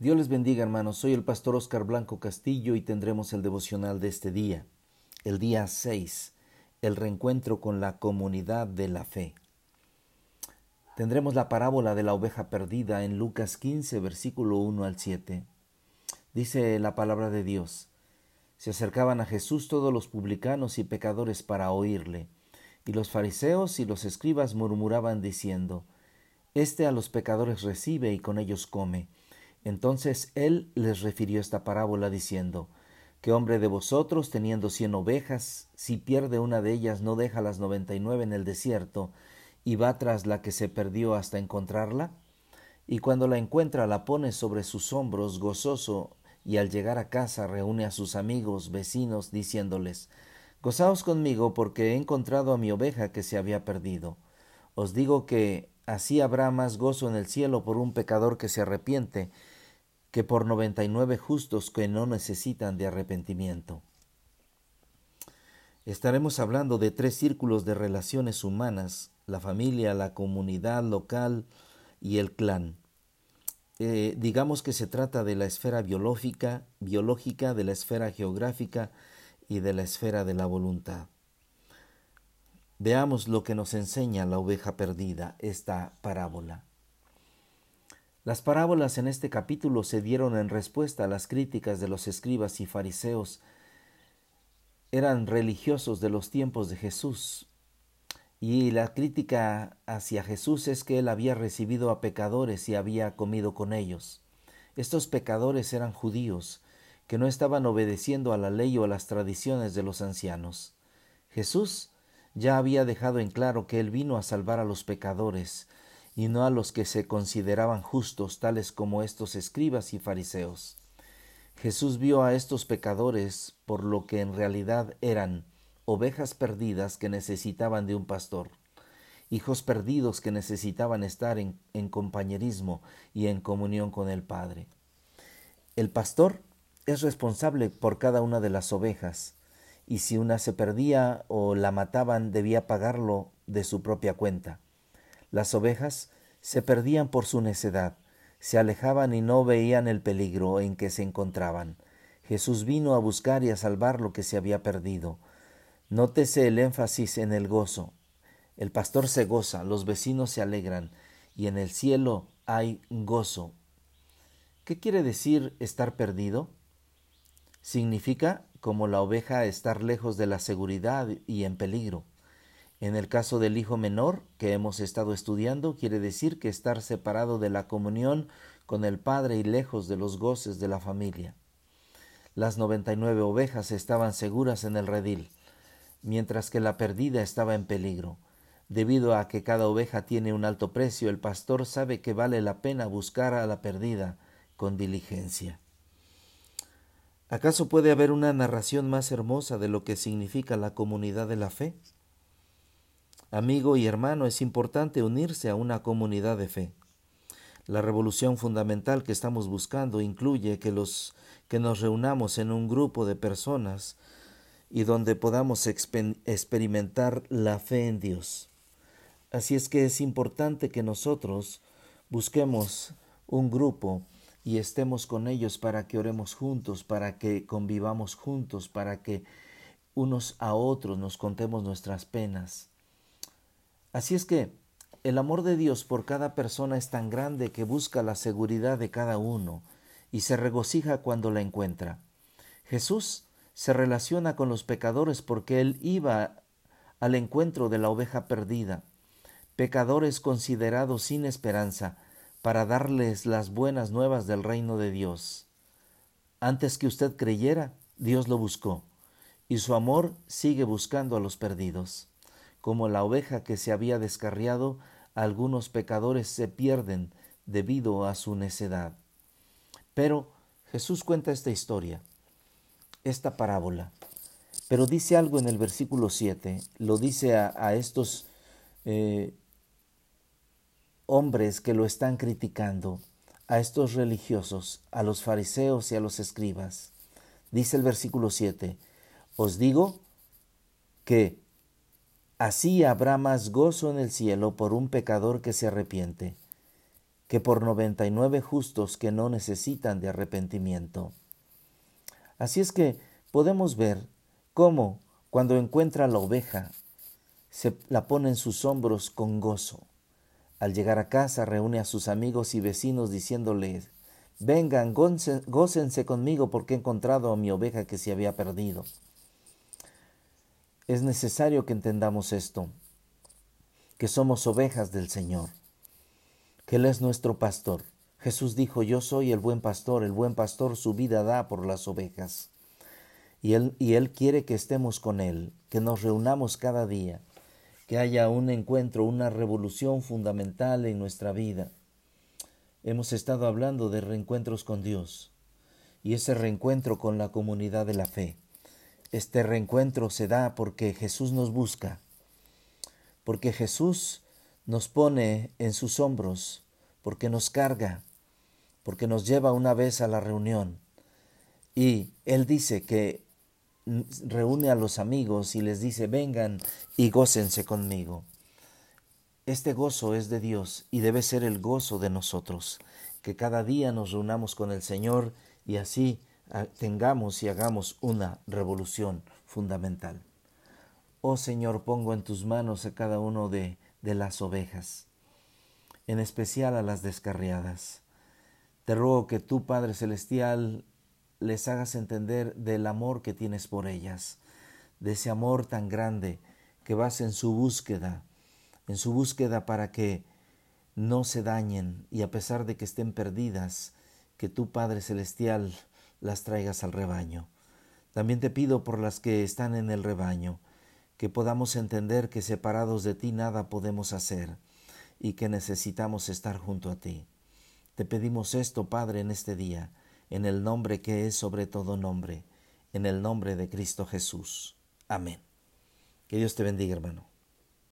Dios les bendiga hermanos, soy el pastor Oscar Blanco Castillo y tendremos el devocional de este día, el día 6, el reencuentro con la comunidad de la fe. Tendremos la parábola de la oveja perdida en Lucas 15, versículo 1 al 7. Dice la palabra de Dios, se acercaban a Jesús todos los publicanos y pecadores para oírle, y los fariseos y los escribas murmuraban diciendo, Este a los pecadores recibe y con ellos come. Entonces él les refirió esta parábola diciendo, ¿Qué hombre de vosotros, teniendo cien ovejas, si pierde una de ellas, no deja las noventa y nueve en el desierto y va tras la que se perdió hasta encontrarla? Y cuando la encuentra, la pone sobre sus hombros gozoso, y al llegar a casa reúne a sus amigos, vecinos, diciéndoles, Gozaos conmigo porque he encontrado a mi oveja que se había perdido. Os digo que así habrá más gozo en el cielo por un pecador que se arrepiente, que por noventa y nueve justos que no necesitan de arrepentimiento. Estaremos hablando de tres círculos de relaciones humanas, la familia, la comunidad local y el clan. Eh, digamos que se trata de la esfera biológica, biológica, de la esfera geográfica y de la esfera de la voluntad. Veamos lo que nos enseña la oveja perdida, esta parábola. Las parábolas en este capítulo se dieron en respuesta a las críticas de los escribas y fariseos. Eran religiosos de los tiempos de Jesús. Y la crítica hacia Jesús es que él había recibido a pecadores y había comido con ellos. Estos pecadores eran judíos, que no estaban obedeciendo a la ley o a las tradiciones de los ancianos. Jesús ya había dejado en claro que él vino a salvar a los pecadores, y no a los que se consideraban justos, tales como estos escribas y fariseos. Jesús vio a estos pecadores por lo que en realidad eran ovejas perdidas que necesitaban de un pastor, hijos perdidos que necesitaban estar en, compañerismo y en comunión con el Padre. El pastor es responsable por cada una de las ovejas, y si una se perdía o la mataban debía pagarlo de su propia cuenta. Las ovejas se perdían por su necedad, se alejaban y no veían el peligro en que se encontraban. Jesús vino a buscar y a salvar lo que se había perdido. Nótese el énfasis en el gozo. El pastor se goza, los vecinos se alegran, y en el cielo hay gozo. ¿Qué quiere decir estar perdido? Significa, como la oveja, estar lejos de la seguridad y en peligro. En el caso del hijo menor que hemos estado estudiando, quiere decir que estar separado de la comunión con el Padre y lejos de los goces de la familia. Las noventa y nueve ovejas estaban seguras en el redil, mientras que la perdida estaba en peligro. Debido a que cada oveja tiene un alto precio, el pastor sabe que vale la pena buscar a la perdida con diligencia. ¿Acaso puede haber una narración más hermosa de lo que significa la comunidad de la fe? Amigo y hermano, es importante unirse a una comunidad de fe. La revolución fundamental que estamos buscando incluye que los que nos reunamos en un grupo de personas y donde podamos experimentar la fe en Dios. Así es que es importante que nosotros busquemos un grupo y estemos con ellos para que oremos juntos, para que convivamos juntos, para que unos a otros nos contemos nuestras penas. Así es que el amor de Dios por cada persona es tan grande que busca la seguridad de cada uno y se regocija cuando la encuentra. Jesús se relaciona con los pecadores porque Él iba al encuentro de la oveja perdida, pecadores considerados sin esperanza, para darles las buenas nuevas del reino de Dios. Antes que usted creyera, Dios lo buscó, y su amor sigue buscando a los perdidos. Como la oveja que se había descarriado, algunos pecadores se pierden debido a su necedad. Pero Jesús cuenta esta historia, esta parábola, pero dice algo en el versículo 7, lo dice a, estos eh, hombres que lo están criticando, a estos religiosos, a los fariseos y a los escribas. Dice el versículo 7, os digo que Así habrá más gozo en el cielo por un pecador que se arrepiente, que por noventa y nueve justos que no necesitan de arrepentimiento. Así es que podemos ver cómo cuando encuentra la oveja, se la pone en sus hombros con gozo. Al llegar a casa reúne a sus amigos y vecinos diciéndoles, vengan, gócense conmigo porque he encontrado a mi oveja que se había perdido. Es necesario que entendamos esto, que somos ovejas del Señor, que Él es nuestro pastor. Jesús dijo, yo soy el buen pastor, el buen pastor su vida da por las ovejas. Y Él, y él quiere que estemos con Él, que nos reunamos cada día, que haya un encuentro, una revolución fundamental en nuestra vida. Hemos estado hablando de reencuentros con Dios y ese reencuentro con la comunidad de la fe. Este reencuentro se da porque Jesús nos busca, porque Jesús nos pone en sus hombros, porque nos carga, porque nos lleva una vez a la reunión. Y Él dice que reúne a los amigos y les dice, vengan y gócense conmigo. Este gozo es de Dios y debe ser el gozo de nosotros, que cada día nos reunamos con el Señor y así ah, tengamos y hagamos una revolución fundamental. Oh Señor, pongo en tus manos a cada uno de, de las ovejas, en especial a las descarriadas. Te ruego que tú, Padre Celestial, les hagas entender del amor que tienes por ellas, de ese amor tan grande que vas en su búsqueda, en su búsqueda para que no se dañen y a pesar de que estén perdidas, que tú Padre Celestial las traigas al rebaño. También te pido por las que están en el rebaño, que podamos entender que separados de ti nada podemos hacer y que necesitamos estar junto a ti. Te pedimos esto, Padre, en este día, en el nombre que es sobre todo nombre, en el nombre de Cristo Jesús. Amén. Que Dios te bendiga, hermano.